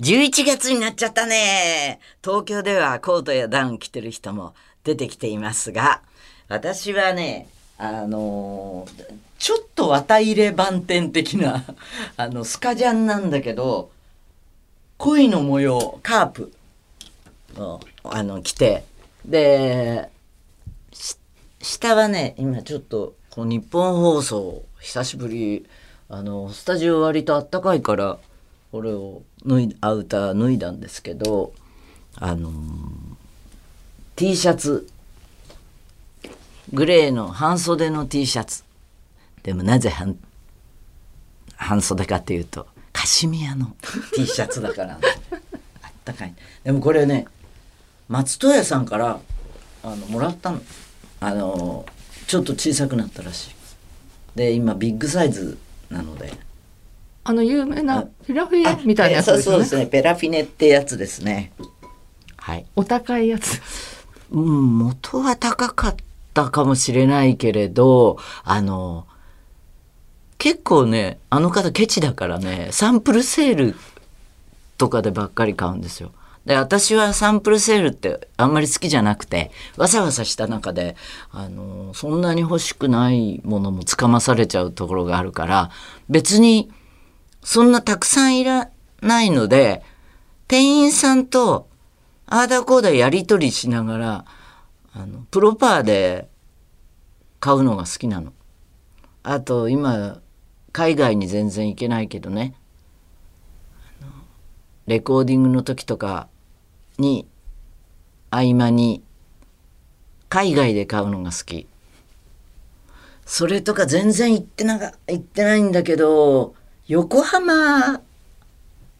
11月になっちゃったね。東京ではコートやダウン着てる人も出てきていますが、私はね、あのーちょっと綿入れ番店的な、あの、スカジャンなんだけど、恋の模様、カープを、あの、着て、で、下はね、今ちょっと、こう日本放送、久しぶり、あの、スタジオ割とあったかいから、これを脱い、アウター脱いだんですけど、あのー T シャツ、グレーの半袖の T シャツ。でもなぜ半半袖かっていうとカシミヤの T シャツだから、あったかい。でもこれね松任谷さんからあのもらったの。あのちょっと小さくなったらしい。で今ビッグサイズなのであの有名なフィラフィエみたいなやつえですよね。そうそうですね。ペラフィネってやつですね。はい。お高いやつ。うん、元は高かったかもしれないけれど、あの、結構ね、あの方ケチだからね、サンプルセールとかでばっかり買うんですよ。で、私はサンプルセールってあんまり好きじゃなくて、わさわさした中で、あの、そんなに欲しくないものもつかまされちゃうところがあるから、別にそんなたくさんいらないので、店員さんとあーだこーだやり取りしながら、あの、プロパーで買うのが好きなの。あと、今、海外に全然行けないけどね、レコーディングの時とかに、合間に、海外で買うのが好き。それとか全然行ってなか、行ってないんだけど、横浜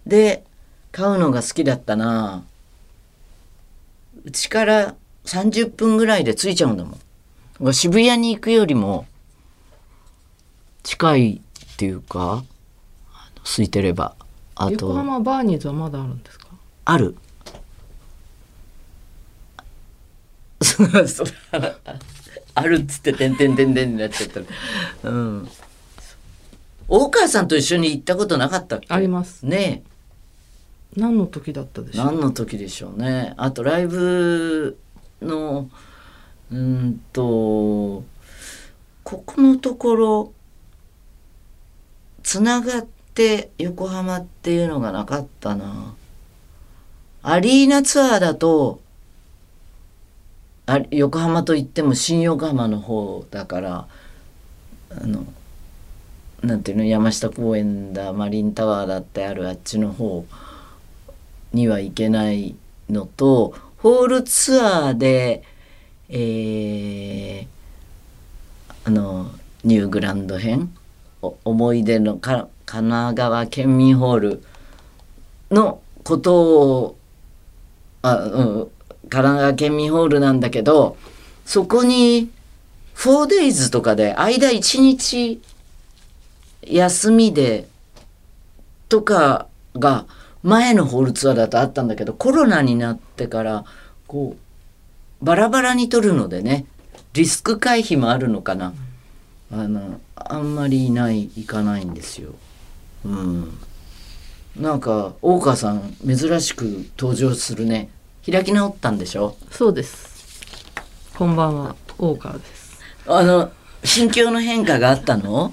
で買うのが好きだったな。うちから30分ぐらいで着いちゃうんだもん。渋谷に行くよりも近いっていうか、空いてれば。あ横と、浜バーニーズはまだあるんですか？ある。あるっつって、てんてんてんてんになっちゃった。うん。大川さんと一緒に行ったことなかったっけ？あります。ねえ。何の時だったでしょう？何の時でしょうね。あとライブのうーんとここのところつながって横浜っていうのがなかったな。アリーナツアーだとあ横浜といっても新横浜の方だからあのなんていうの山下公園だマリンタワーだってあるあっちの方には行けないのとホールツアーで、えーあのニューグランド編思い出のか神奈川県民ホールのことをあ、うん、神奈川県民ホールなんだけどそこに 4days とかで間1日休みでとかが前のホールツアーだとあったんだけどコロナになってからこうバラバラに撮るのでねリスク回避もあるのかな。あのあんまりいない行かないんですよ。うん、なんか大川さん珍しく登場するね。開き直ったんでしょ？そうです。こんばんは大川です。あの心境の変化があったの、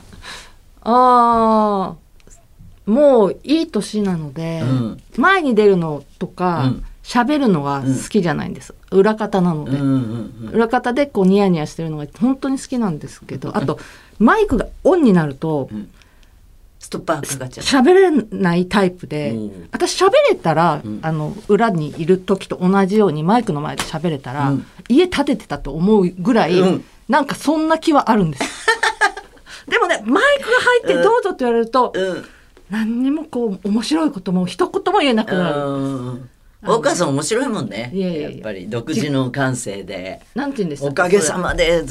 ああもういい年なので、うん。前に出るのとうかん。喋、るのが好きじゃないんです、裏方なので、うんうんうん、裏方でこうニヤニヤしてるのが本当に好きなんですけどあとマイクがオンになるとストッパーかかっちゃう。喋れないタイプで、う。ん私喋れたら、うん。あの裏にいる時と同じようにマイクの前で喋れたら、うん。家建ててたと思うぐらい、うん。なんかそんな気はあるんです。でもねマイクが入ってどうぞって言われると、うん。何にもこう面白いことも一言も言えなくなる。うん。大川さん面白いもんね。いやっぱり独自の感性で。なんて言うんですか？おかげさまで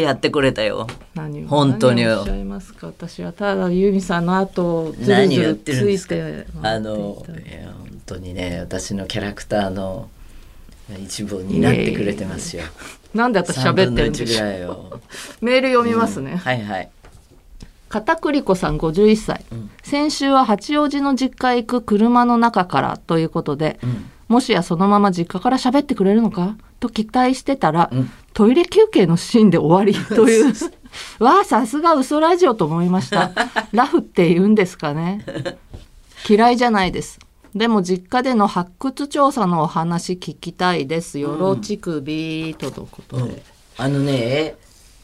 やってくれたよ。何を本当に。何をおっしゃいますか？私はただユミさんの後をずるずる何を言ってるんついですかて。あのいや本当にね私のキャラクターの一部になってくれてますよ。なんで私喋ってるんで3分の1ぐしょう メール読みますね、はいはい片栗粉さん51歳、うん。先週は八王子の実家へ行く車の中からということで、うん。もしやそのまま実家から喋ってくれるのか？と期待してたら、うん。トイレ休憩のシーンで終わり という。わあさすが嘘ラジオと思いました。ラフって言うんですかね。嫌いじゃないです。でも実家での発掘調査のお話聞きたいです。よろちくびとのことで、あのね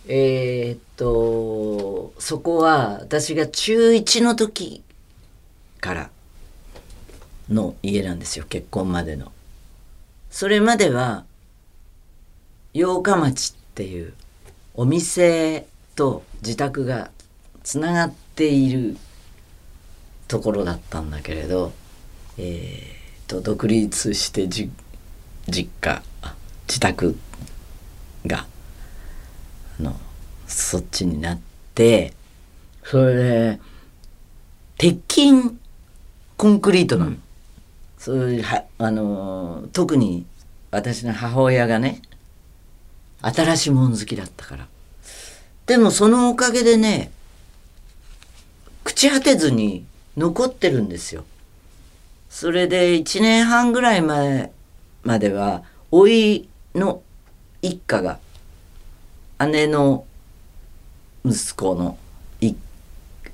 えーっとそこは私が中1の時からの家なんですよ結婚までの。それまでは八日町っていうお店と自宅がつながっているところだったんだけれど、えー、と独立してじ実家自宅があのそっちになってそれで鉄筋コンクリートなの、そういうはあの特に私の母親がね新しいもん好きだったから。でもそのおかげでね朽ち果てずに残ってるんですよ。それで1年半ぐらい前までは甥いの一家が姉の息子の一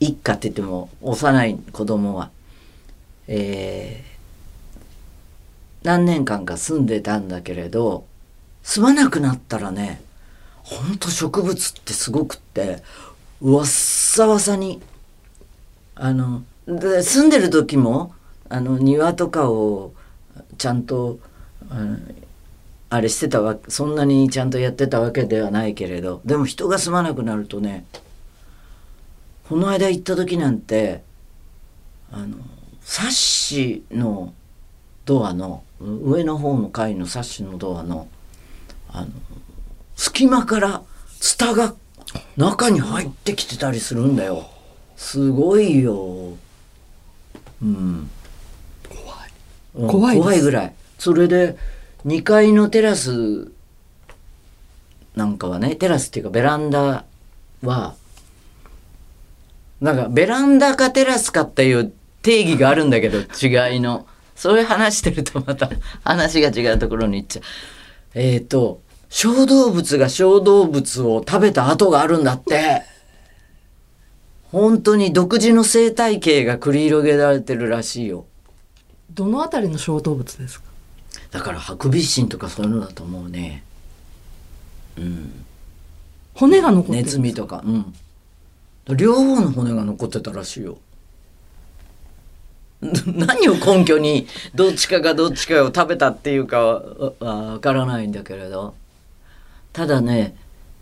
家って言っても幼い子供は、えー何年間か住んでたんだけれど住まなくなったらねほんと植物ってすごくってわっさわさにあので住んでる時もあの庭とかをちゃんとあれしてたわそんなにちゃんとやってたわけではないけれどでも人が住まなくなるとねこの間行った時なんてあのサッシのドアの上の方の階のサッシのドアのあの隙間からツタが中に入ってきてたりするんだよ。すごいよ。うん。うん怖い怖いぐらい。それで2階のテラスなんかはねテラスっていうかベランダはなんかベランダかテラスかっていう定義があるんだけど 違いの。そういう話してるとまた話が違うところに行っちゃう。えっ、と小動物が小動物を食べた跡があるんだって。本当に独自の生態系が繰り広げられてるらしいよ。どのあたりの小動物ですか？だからハクビシンとかそういうのだと思うね。うん。骨が残ってるネズミとか。うん。両方の骨が残ってたらしいよ。何を根拠にどっちかがどっちかを食べたっていうかははわからないんだけれど。ただね、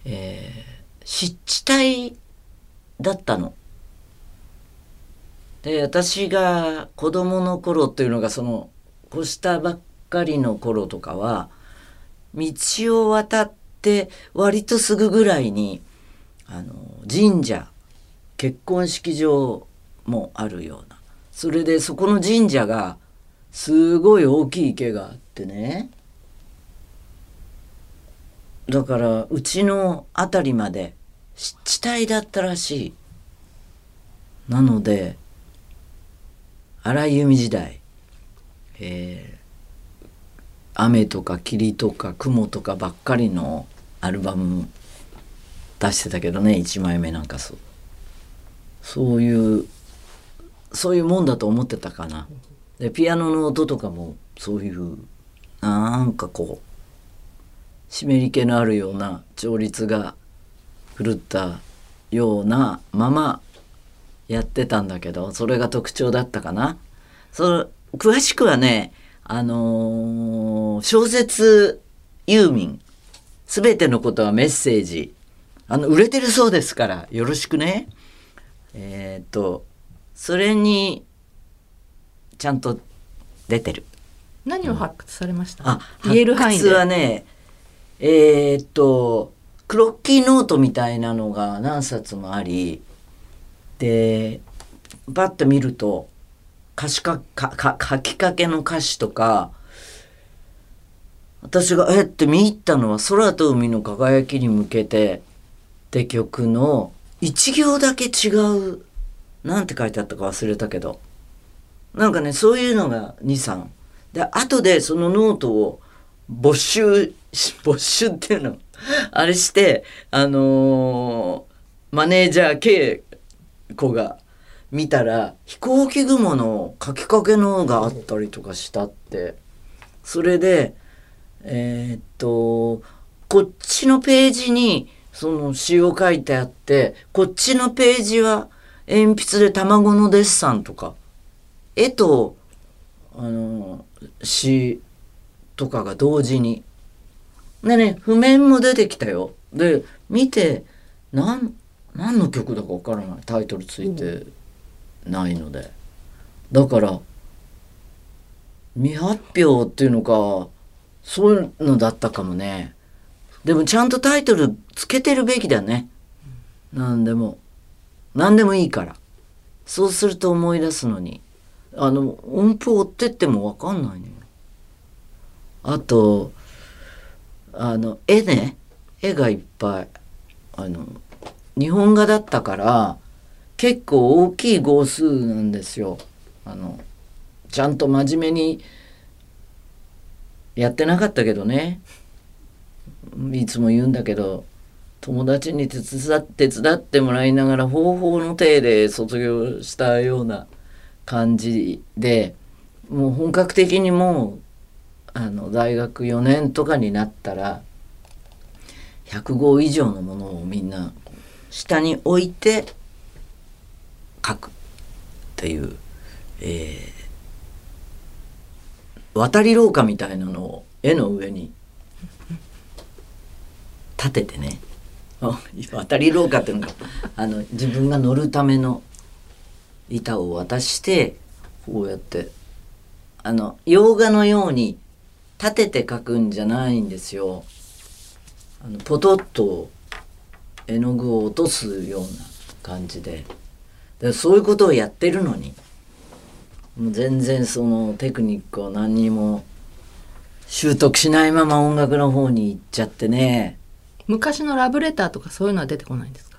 えー湿地帯だったの。で私が子供の頃っていうのがその越したばっかりの頃とかは道を渡って割とすぐぐらいにあの神社結婚式場もあるような。それでそこの神社がすごい大きい池があってね。だからうちの辺りまで湿地帯だったらしい。なので荒井由実時代、えー雨とか霧とか雲とかばっかりのアルバム出してたけどね1枚目なんかそう。そういうそういうもんだと思ってたかな。でピアノの音とかもそういうなんかこう湿り気のあるような調律が狂ったようなままやってたんだけどそれが特徴だったかな。その詳しくはねあのー小説ユーミン。すべてのことはメッセージ。あの売れてるそうですから。よろしくね。えーっとそれにちゃんと出てる。何を発掘されました、あ言える範囲発掘はでねえーっとクロッキーノートみたいなのが何冊もあり。でパッと見ると歌詞かかか書きかけの歌詞とか私がえって見入ったのは「空と海の輝きに向けて」って曲の一行だけ違うなんて書いてあったか忘れたけど。なんかねそういうのが23で後でそのノートを没収没収っていうのあれしてあのーマネージャー系子が見たら飛行機雲の書きかけのがあったりとかしたって。それでえーっとこっちのページにその詩を書いてあってこっちのページは鉛筆で卵のデッサンとか絵とあの詩とかが同時に。でね譜面も出てきたよ。で見てなん何の曲だかわからない。タイトルついて。ないので。だから未発表っていうのかそういうのだったかもね。でもちゃんとタイトルつけてるべきだね。何でも。何でもいいから。そうすると思い出すのに。あの音符を追ってっても分かんないのよ。あとあの絵ね。絵がいっぱい。あの日本画だったから結構大きい号数なんですよ。あのちゃんと真面目にやってなかったけどね。いつも言うんだけど友達に手伝って手伝ってもらいながら方法の体で卒業したような感じでもう本格的にもうあの大学4年とかになったら100号以上のものをみんな下に置いて書くっていう、えー渡り廊下みたいなのを絵の上に立ててね。渡り廊下っていうのがあの自分が乗るための板を渡してこうやってあの洋画のように立てて描くんじゃないんですよ。あのポトッと絵の具を落とすような感じで。でそういうことをやってるのにもう全然そのテクニックを何にも習得しないまま音楽の方に行っちゃってね。昔のラブレターとかそういうのは出てこないんですか？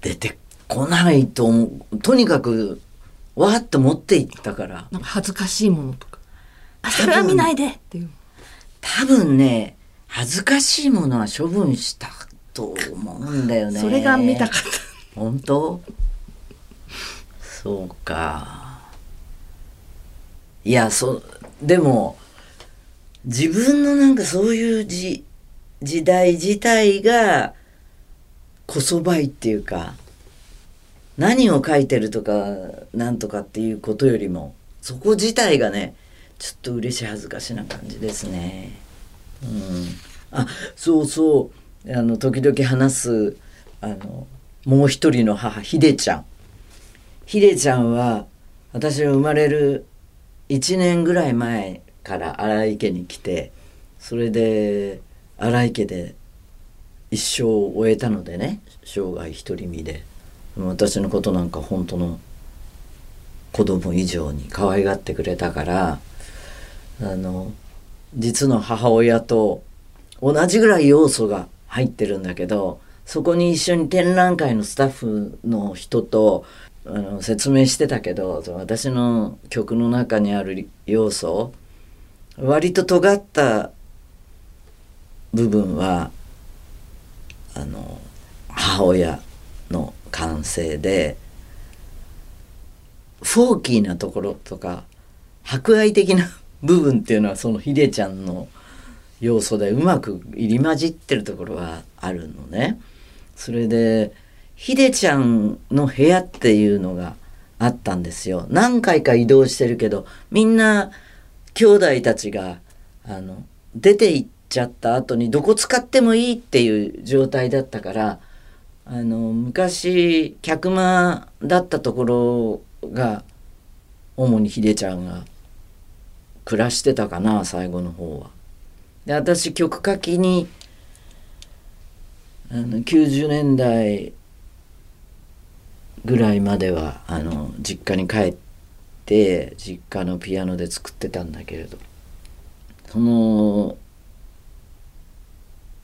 出てこないと思う。とにかくわーっと持っていったから。なんか恥ずかしいものとか。あそれは見ないでっていう。多分ね恥ずかしいものは処分したと思うんだよね。それが見たかっ本当？そうかいやそでも自分のなんかそういうじ時代自体がこそばいっていうか何を書いてるとかなんとかっていうことよりもそこ自体がねちょっと嬉しい恥ずかしな感じですね。うん、あそうそうあの時々話すあのもう一人の母ひでちゃん。ひでちゃんは私が生まれる1年ぐらい前から荒井家に来てそれで荒井家で一生を終えたのでね生涯独り身で。私のことなんか本当の子供以上に可愛がってくれたからあの実の母親と同じぐらい要素が入ってるんだけどそこに一緒に展覧会のスタッフの人とあの説明してたけど私の曲の中にある要素割と尖った部分はあの母親の感性でフォーキーなところとか博愛的な 部分っていうのはそのひでちゃんの要素でうまく入り混じってるところはあるのね。それでひでちゃんの部屋っていうのがあったんですよ。何回か移動してるけどみんな兄弟たちがあの出て行っちゃった後にどこ使ってもいいっていう状態だったからあの昔客間だったところが主にひでちゃんが暮らしてたかな最後の方は。で私曲書きにあの90年代ぐらいまではあの実家に帰って実家のピアノで作ってたんだけれどその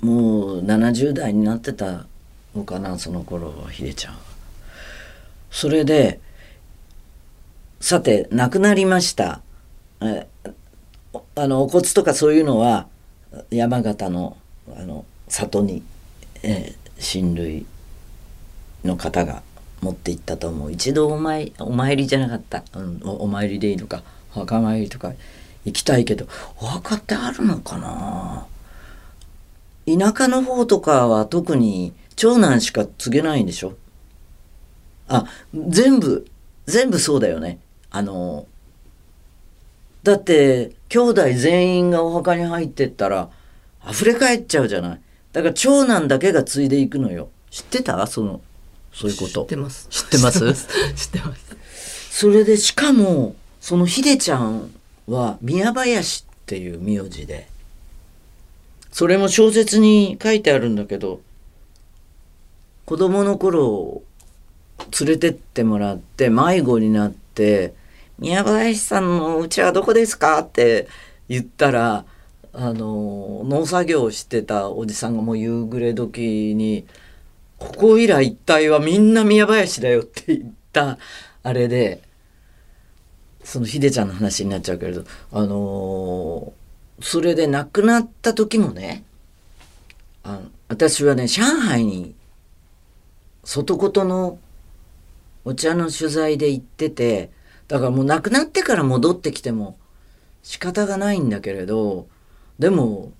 もう70代になってたのかなその頃はひでちゃんは。それでさて亡くなりましたえあのお骨とかそういうのは山形のあの里に、え親類の方が持って行ったと思う。一度お参お参りじゃなかった、うん、おお参りでいいのか。墓参りとか行きたいけど。お墓ってあるのかな？田舎の方とかは特に長男しか告げないんでしょ？あ全部全部そうだよね。あのだって兄弟全員がお墓に入ってったら溢れ返っちゃうじゃない。だから長男だけが継いでいくのよ。知ってた？そのそういうこと。知ってます。知ってます？知ってます。それでしかもそのひでちゃんは宮林っていう名字で。それも小説に書いてあるんだけど子供の頃連れてってもらって迷子になって「宮林さんのうちはどこですか?」って言ったらあの農作業をしてたおじさんがもう夕暮れ時に「ここ以来一帯はみんな宮林だよ」って言ったあれでそのひでちゃんの話になっちゃうけれどあのーそれで亡くなった時もねあの私はね上海に外琴のお茶の取材で行っててだからもう亡くなってから戻ってきても仕方がないんだけれどでも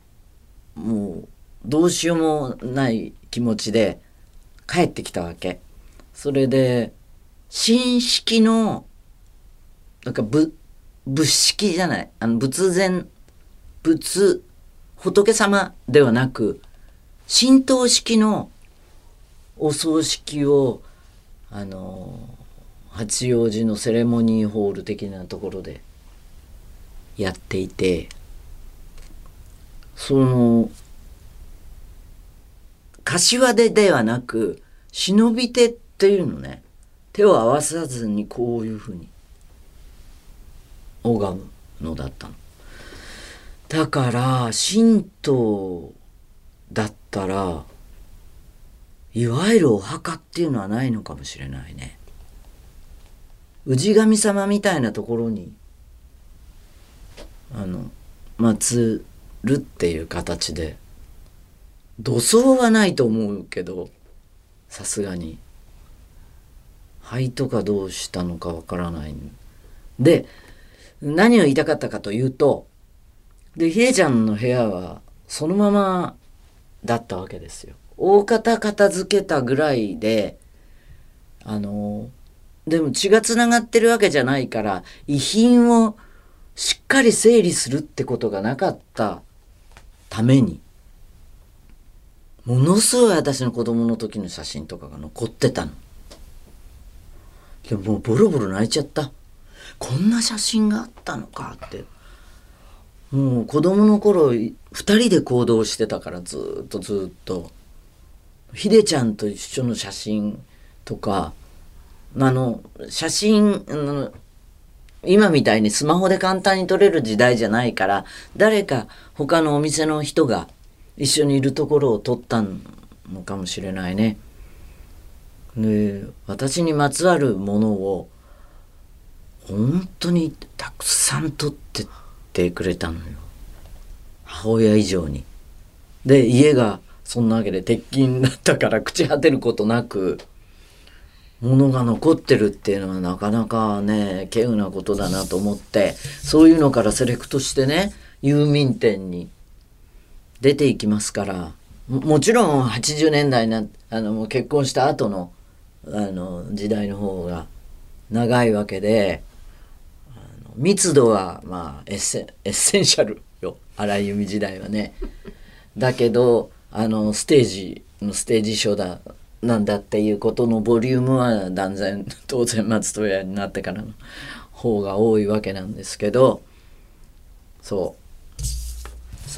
もうどうしようもない気持ちで帰ってきたわけ。それで新式のなんかぶ仏式じゃないあの仏前仏仏様ではなく神道式のお葬式をあの八王子のセレモニーホール的なところでやっていてその柏手ではなく忍び手っていうのね手を合わさずにこういうふうに拝むのだったの。だから神道だったらいわゆるお墓っていうのはないのかもしれないね。氏神様みたいなところにあの祀るっていう形で土葬はないと思うけどさすがに。灰とかどうしたのかわからない。で何を言いたかったかというとでひえちゃんの部屋はそのままだったわけですよ。大方片付けたぐらいであのでも血がつながってるわけじゃないから遺品をしっかり整理するってことがなかったために。ものすごい私の子供の時の写真とかが残ってたの。でももうボロボロ泣いちゃった。こんな写真があったのかって。もう子供の頃二人で行動してたからずっとずっと。ひでちゃんと一緒の写真とか、あの、写真、あの今みたいにスマホで簡単に撮れる時代じゃないから、誰か他のお店の人が一緒にいるところを撮ったのかもしれないね。で、私にまつわるものを本当にたくさん撮ってってくれたのよ。母親以上に。で、家がそんなわけで鉄筋だったから朽ち果てることなく、ものが残ってるっていうのはなかなかね、稀有なことだなと思って、そういうのからセレクトしてね、郵便店に出ていきますから、もちろん80年代な、あの、もう結婚した後の、あの、時代の方が長いわけで、密度は、まあエッセ、エッセンシャルよ。荒井由実時代はね。だけど、あの、ステージのステージショーだ、なんだっていうことのボリュームは断然、当然松任谷になってからの方が多いわけなんですけど、そう。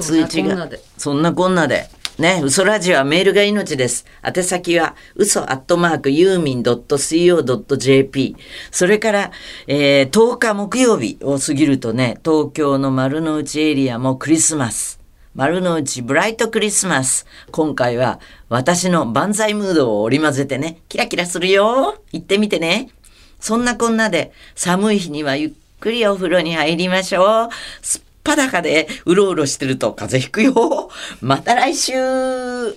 通知がそんなこんなでね、嘘ラジオはメールが命です。宛先は、嘘アットマークユーミン .co.jp。それから、えー、10日木曜日を過ぎるとね、東京の丸の内エリアもクリスマス。丸の内ブライトクリスマス。今回は、私の万歳ムードを織り交ぜてね、キラキラするよ。行ってみてね。そんなこんなで、寒い日にはゆっくりお風呂に入りましょう。裸でうろうろしてると風邪ひくよ。また来週